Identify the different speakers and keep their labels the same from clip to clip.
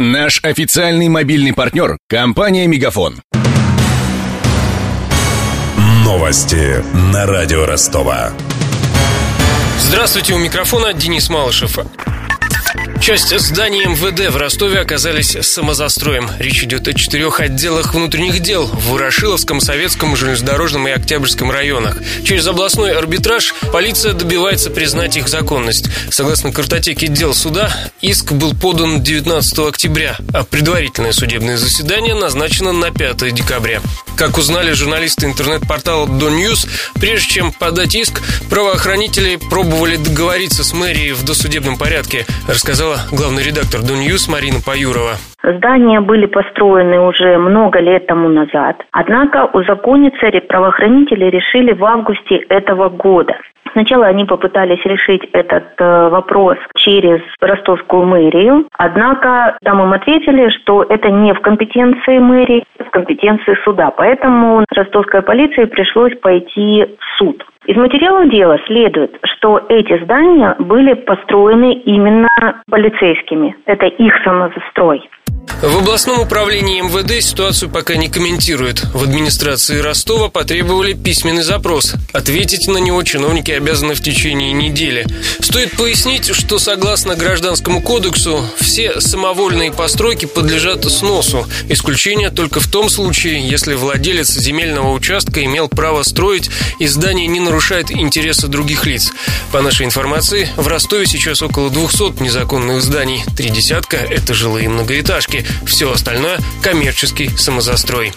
Speaker 1: Наш официальный мобильный партнер – компания «Мегафон».
Speaker 2: Новости на радио Ростова.
Speaker 3: Здравствуйте, у микрофона Денис Малышев. Часть зданий МВД в Ростове оказались самозастроем. Речь идет о четырех отделах внутренних дел в Ворошиловском, Советском, Железнодорожном и Октябрьском районах. Через областной арбитраж полиция добивается признать их законность. Согласно картотеке дел суда, иск был подан 19 октября, а предварительное судебное заседание назначено на 5 декабря. Как узнали журналисты интернет-портала Доньюз, прежде чем подать иск, правоохранители пробовали договориться с мэрией в досудебном порядке, рассказала главный редактор Доньюз Марина Паюрова.
Speaker 4: Здания были построены уже много лет тому назад. Однако узакониться правоохранители решили в августе этого года. Сначала они попытались решить этот э, вопрос через ростовскую мэрию, однако там им ответили, что это не в компетенции мэрии, а в компетенции суда. Поэтому ростовской полиции пришлось пойти в суд. Из материалов дела следует, что эти здания были построены именно полицейскими. Это их самозастрой.
Speaker 3: В областном управлении МВД ситуацию пока не комментируют. В администрации Ростова потребовали письменный запрос. Ответить на него чиновники обязаны в течение недели. Стоит пояснить, что согласно Гражданскому кодексу все самовольные постройки подлежат сносу. Исключение только в том случае, если владелец земельного участка имел право строить и здание не нарушает интересы других лиц. По нашей информации, в Ростове сейчас около 200 незаконных зданий. Три десятка – это жилые многоэтажки площадки. Все остальное – коммерческий самозастрой.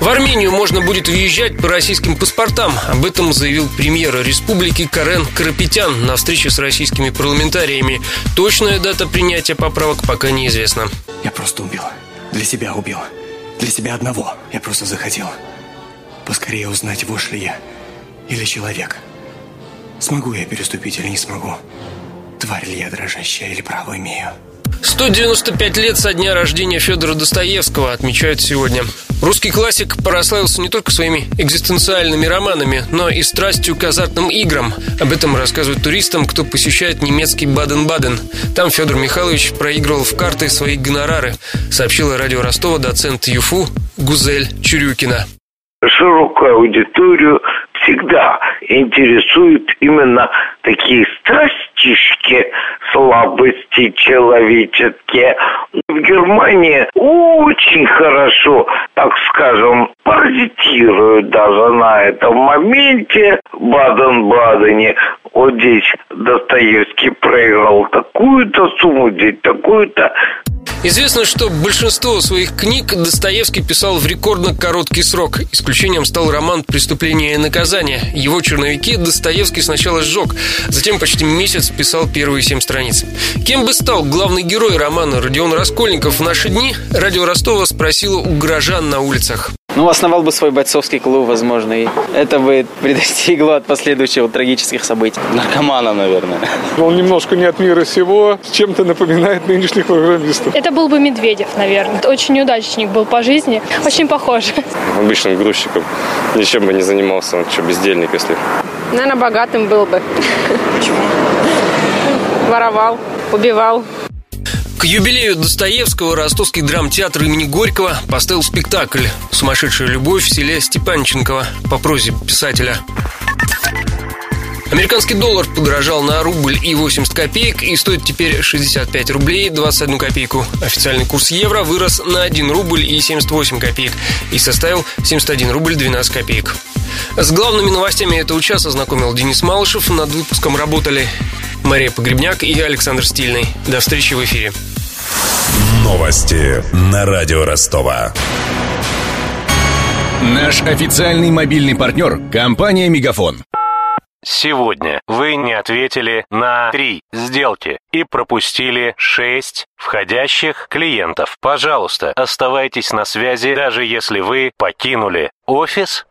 Speaker 3: В Армению можно будет въезжать по российским паспортам. Об этом заявил премьер республики Карен Карапетян на встрече с российскими парламентариями. Точная дата принятия поправок пока неизвестна.
Speaker 5: Я просто убил. Для себя убил. Для себя одного. Я просто захотел. Поскорее узнать, вошь ли я. Или человек. Смогу я переступить или не смогу. Тварь ли я дрожащая или право имею.
Speaker 3: 195 лет со дня рождения Федора Достоевского отмечают сегодня. Русский классик прославился не только своими экзистенциальными романами, но и страстью к азартным играм. Об этом рассказывают туристам, кто посещает немецкий Баден-Баден. Там Федор Михайлович проигрывал в карты свои гонорары, сообщила радио Ростова доцент ЮФУ Гузель Чурюкина.
Speaker 6: Широкую аудиторию всегда интересуют именно такие страстишки, слабости человеческие. В Германии очень хорошо, так скажем, паразитируют даже на этом моменте Баден-Бадене. Вот здесь Достоевский проиграл такую-то сумму, здесь такую-то.
Speaker 3: Известно, что большинство своих книг Достоевский писал в рекордно короткий срок. Исключением стал роман «Преступление и наказание». Его черновики Достоевский сначала сжег, затем почти месяц писал первые семь страниц. Кем бы стал главный герой романа Родион Раскольников в наши дни, радио Ростова спросила у горожан на улицах.
Speaker 7: Ну, основал бы свой бойцовский клуб, возможно, и это бы предостигло от последующих трагических событий.
Speaker 8: Наркомана, наверное.
Speaker 9: Он немножко не от мира сего, чем-то напоминает нынешних программистов.
Speaker 10: Это был бы Медведев, наверное. Очень неудачник был по жизни, очень похож.
Speaker 8: Обычным грузчиком. Ничем бы не занимался, он что, бездельник, если...
Speaker 11: Наверное, богатым был бы. Почему? Воровал, убивал.
Speaker 3: К юбилею Достоевского ростовский драмтеатр имени Горького поставил спектакль «Сумасшедшая любовь» в селе Степанченково по прозе писателя. Американский доллар подорожал на рубль и 80 копеек и стоит теперь 65 рублей 21 копейку. Официальный курс евро вырос на 1 рубль и 78 копеек и составил 71 рубль 12 копеек. С главными новостями этого часа знакомил Денис Малышев. Над выпуском работали Мария Погребняк и Александр Стильный. До встречи в эфире.
Speaker 2: Новости на радио Ростова.
Speaker 1: Наш официальный мобильный партнер – компания «Мегафон».
Speaker 12: Сегодня вы не ответили на три сделки и пропустили шесть входящих клиентов. Пожалуйста, оставайтесь на связи, даже если вы покинули офис